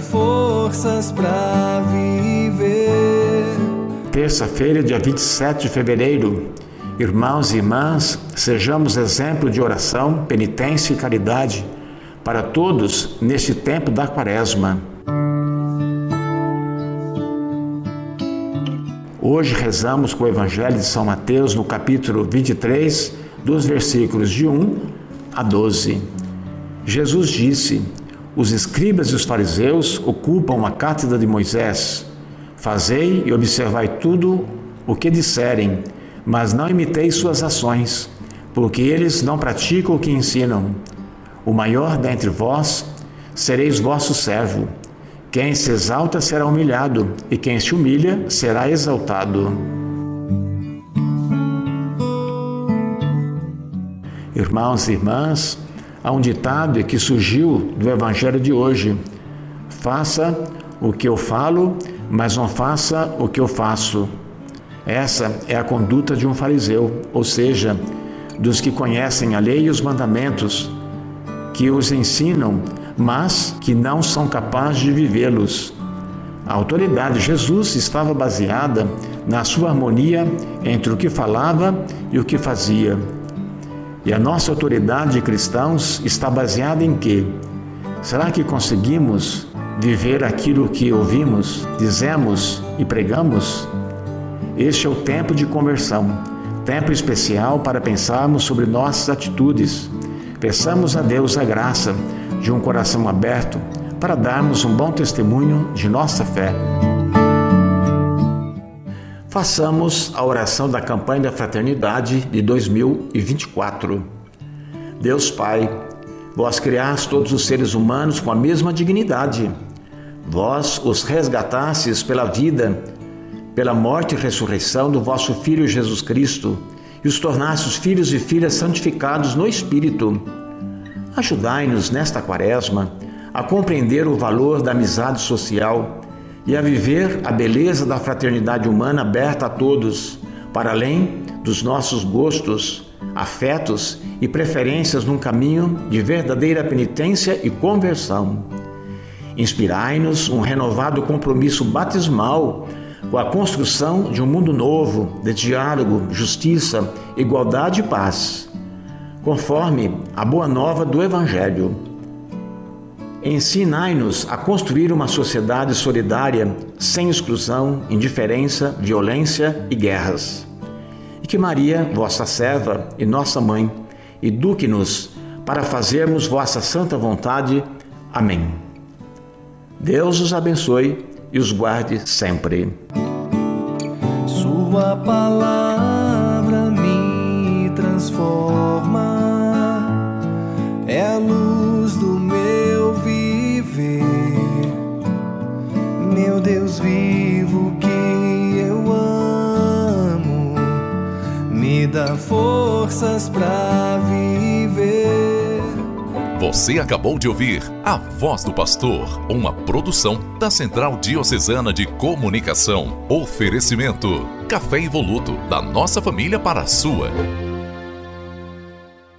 forças para viver. Terça-feira, dia 27 de fevereiro. Irmãos e irmãs, sejamos exemplo de oração, penitência e caridade para todos neste tempo da Quaresma. Hoje rezamos com o Evangelho de São Mateus no capítulo 23, dos versículos de 1 a 12. Jesus disse: Os escribas e os fariseus ocupam a cátedra de Moisés. Fazei e observai tudo o que disserem, mas não imiteis suas ações, porque eles não praticam o que ensinam. O maior dentre vós sereis vosso servo. Quem se exalta será humilhado, e quem se humilha será exaltado. Irmãos e irmãs, há um ditado que surgiu do Evangelho de hoje: Faça o que eu falo, mas não faça o que eu faço. Essa é a conduta de um fariseu, ou seja, dos que conhecem a lei e os mandamentos, que os ensinam, mas que não são capazes de vivê-los. A autoridade de Jesus estava baseada na sua harmonia entre o que falava e o que fazia. E a nossa autoridade de cristãos está baseada em quê? Será que conseguimos viver aquilo que ouvimos, dizemos e pregamos? Este é o tempo de conversão, tempo especial para pensarmos sobre nossas atitudes. Peçamos a Deus a graça de um coração aberto para darmos um bom testemunho de nossa fé. Façamos a oração da campanha da fraternidade de 2024. Deus Pai, vós criaste todos os seres humanos com a mesma dignidade. Vós os resgatastes pela vida, pela morte e ressurreição do vosso Filho Jesus Cristo e os tornastes filhos e filhas santificados no Espírito Ajudai-nos nesta quaresma a compreender o valor da amizade social e a viver a beleza da fraternidade humana aberta a todos, para além dos nossos gostos, afetos e preferências num caminho de verdadeira penitência e conversão. Inspirai-nos um renovado compromisso batismal com a construção de um mundo novo, de diálogo, justiça, igualdade e paz conforme a boa nova do Evangelho. Ensinai-nos a construir uma sociedade solidária, sem exclusão, indiferença, violência e guerras. E que Maria, vossa serva e nossa mãe, eduque-nos para fazermos vossa santa vontade. Amém. Deus os abençoe e os guarde sempre. Sua palavra me transforma Meu Deus vivo que eu amo, me dá forças para viver. Você acabou de ouvir A Voz do Pastor, uma produção da Central Diocesana de Comunicação. Oferecimento: Café Evoluto, da nossa família para a sua.